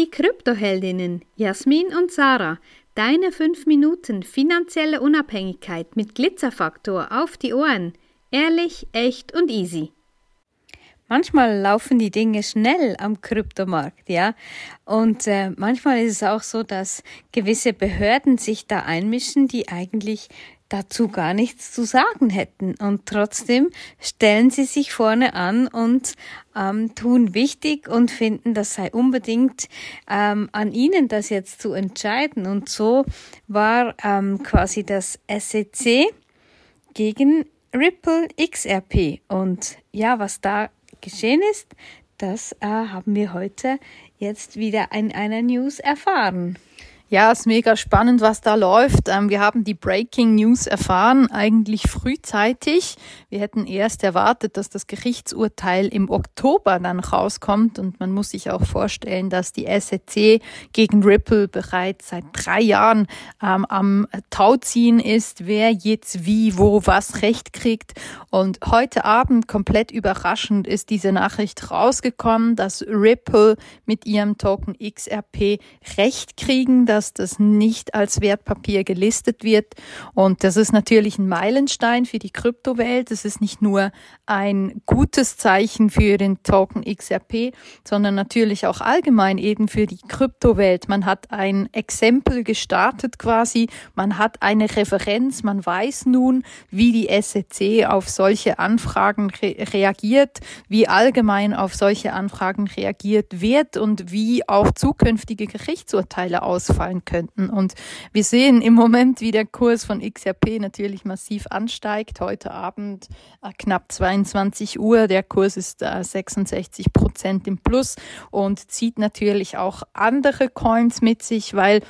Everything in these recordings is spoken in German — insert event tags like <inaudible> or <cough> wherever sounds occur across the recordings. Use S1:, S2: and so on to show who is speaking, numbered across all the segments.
S1: Die Kryptoheldinnen Jasmin und Sarah, deine 5 Minuten finanzielle Unabhängigkeit mit Glitzerfaktor auf die Ohren. Ehrlich, echt und easy.
S2: Manchmal laufen die Dinge schnell am Kryptomarkt, ja. Und äh, manchmal ist es auch so, dass gewisse Behörden sich da einmischen, die eigentlich dazu gar nichts zu sagen hätten. Und trotzdem stellen sie sich vorne an und ähm, tun wichtig und finden, das sei unbedingt ähm, an ihnen, das jetzt zu entscheiden. Und so war ähm, quasi das SEC gegen Ripple XRP. Und ja, was da geschehen ist, das äh, haben wir heute jetzt wieder in einer News erfahren.
S3: Ja, ist mega spannend, was da läuft. Ähm, wir haben die Breaking News erfahren, eigentlich frühzeitig. Wir hätten erst erwartet, dass das Gerichtsurteil im Oktober dann rauskommt. Und man muss sich auch vorstellen, dass die SEC gegen Ripple bereits seit drei Jahren ähm, am Tauziehen ist, wer jetzt wie, wo, was Recht kriegt. Und heute Abend, komplett überraschend, ist diese Nachricht rausgekommen, dass Ripple mit ihrem Token XRP Recht kriegen, dass das nicht als Wertpapier gelistet wird. Und das ist natürlich ein Meilenstein für die Kryptowelt. Es ist nicht nur ein gutes Zeichen für den Token XRP, sondern natürlich auch allgemein eben für die Kryptowelt. Man hat ein Exempel gestartet quasi. Man hat eine Referenz. Man weiß nun, wie die SEC auf solche Anfragen re reagiert, wie allgemein auf solche Anfragen reagiert wird und wie auch zukünftige Gerichtsurteile ausfallen zahlen könnten. Und wir sehen im Moment, wie der Kurs von XRP natürlich massiv ansteigt. Heute Abend äh, knapp 22 Uhr. Der Kurs ist äh, 66 Prozent im Plus und zieht natürlich auch andere Coins mit sich, weil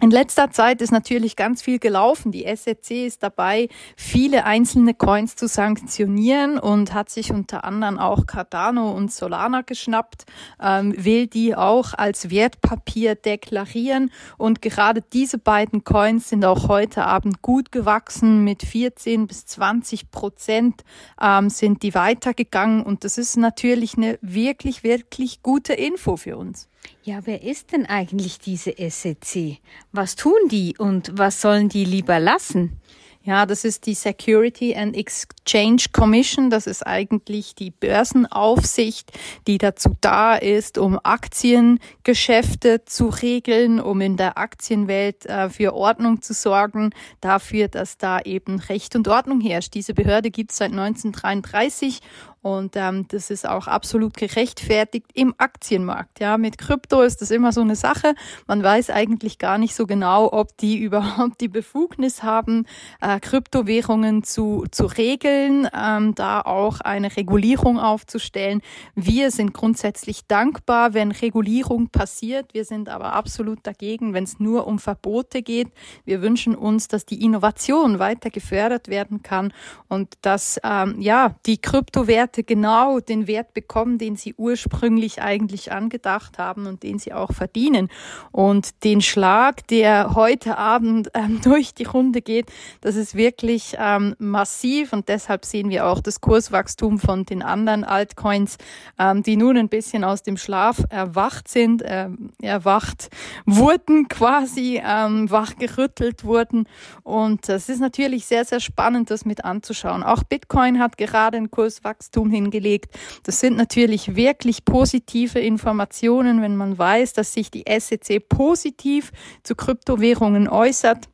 S3: in letzter Zeit ist natürlich ganz viel gelaufen. Die SEC ist dabei, viele einzelne Coins zu sanktionieren und hat sich unter anderem auch Cardano und Solana geschnappt, ähm, will die auch als Wertpapier deklarieren. Und gerade diese beiden Coins sind auch heute Abend gut gewachsen. Mit 14 bis 20 Prozent ähm, sind die weitergegangen. Und das ist natürlich eine wirklich, wirklich gute Info für uns.
S2: Ja, wer ist denn eigentlich diese SEC? Was tun die und was sollen die lieber lassen?
S3: Ja, das ist die Security and Exchange Commission. Das ist eigentlich die Börsenaufsicht, die dazu da ist, um Aktiengeschäfte zu regeln, um in der Aktienwelt äh, für Ordnung zu sorgen, dafür, dass da eben Recht und Ordnung herrscht. Diese Behörde gibt es seit 1933 und ähm, das ist auch absolut gerechtfertigt im Aktienmarkt. Ja, mit Krypto ist das immer so eine Sache. Man weiß eigentlich gar nicht so genau, ob die <laughs> überhaupt die Befugnis haben, äh, Kryptowährungen zu, zu regeln, ähm, da auch eine Regulierung aufzustellen. Wir sind grundsätzlich dankbar, wenn Regulierung passiert. Wir sind aber absolut dagegen, wenn es nur um Verbote geht. Wir wünschen uns, dass die Innovation weiter gefördert werden kann und dass ähm, ja die Kryptowerte Werte genau den Wert bekommen, den sie ursprünglich eigentlich angedacht haben und den sie auch verdienen. Und den Schlag, der heute Abend ähm, <laughs> durch die Runde geht, das ist wirklich ähm, massiv und deshalb sehen wir auch das Kurswachstum von den anderen Altcoins, ähm, die nun ein bisschen aus dem Schlaf erwacht sind, äh, erwacht wurden <laughs> quasi, ähm, wachgerüttelt wurden. Und das ist natürlich sehr, sehr spannend, das mit anzuschauen. Auch Bitcoin hat gerade ein Kurswachstum Wachstum hingelegt. Das sind natürlich wirklich positive Informationen, wenn man weiß, dass sich die SEC positiv zu Kryptowährungen äußert.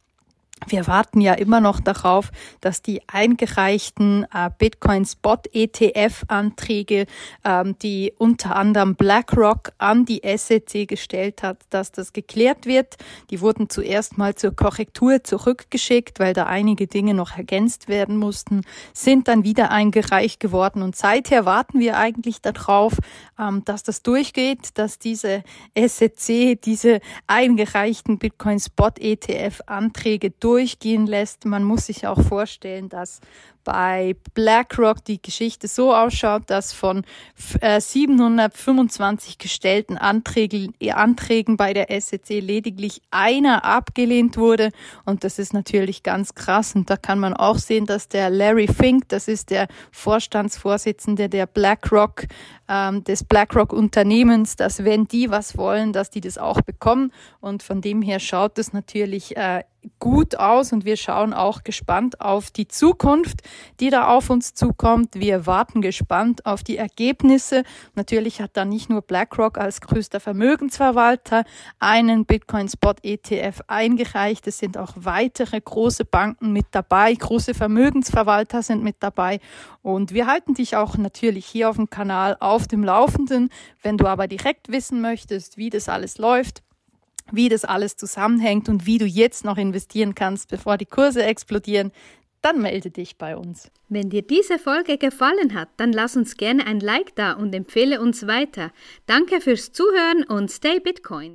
S3: Wir warten ja immer noch darauf, dass die eingereichten äh, Bitcoin Spot ETF Anträge, ähm, die unter anderem BlackRock an die SEC gestellt hat, dass das geklärt wird. Die wurden zuerst mal zur Korrektur zurückgeschickt, weil da einige Dinge noch ergänzt werden mussten, sind dann wieder eingereicht geworden und seither warten wir eigentlich darauf, ähm, dass das durchgeht, dass diese SEC diese eingereichten Bitcoin Spot ETF Anträge durch durchgehen lässt. Man muss sich auch vorstellen, dass bei BlackRock die Geschichte so ausschaut, dass von äh, 725 gestellten Anträgen, äh, Anträgen bei der SEC lediglich einer abgelehnt wurde. Und das ist natürlich ganz krass. Und da kann man auch sehen, dass der Larry Fink, das ist der Vorstandsvorsitzende der BlackRock, ähm, des BlackRock-Unternehmens, dass wenn die was wollen, dass die das auch bekommen. Und von dem her schaut es natürlich äh, gut aus und wir schauen auch gespannt auf die Zukunft, die da auf uns zukommt. Wir warten gespannt auf die Ergebnisse. Natürlich hat da nicht nur BlackRock als größter Vermögensverwalter einen Bitcoin Spot ETF eingereicht. Es sind auch weitere große Banken mit dabei, große Vermögensverwalter sind mit dabei und wir halten dich auch natürlich hier auf dem Kanal auf dem Laufenden. Wenn du aber direkt wissen möchtest, wie das alles läuft, wie das alles zusammenhängt und wie du jetzt noch investieren kannst, bevor die Kurse explodieren, dann melde dich bei uns.
S1: Wenn dir diese Folge gefallen hat, dann lass uns gerne ein Like da und empfehle uns weiter. Danke fürs Zuhören und stay Bitcoin.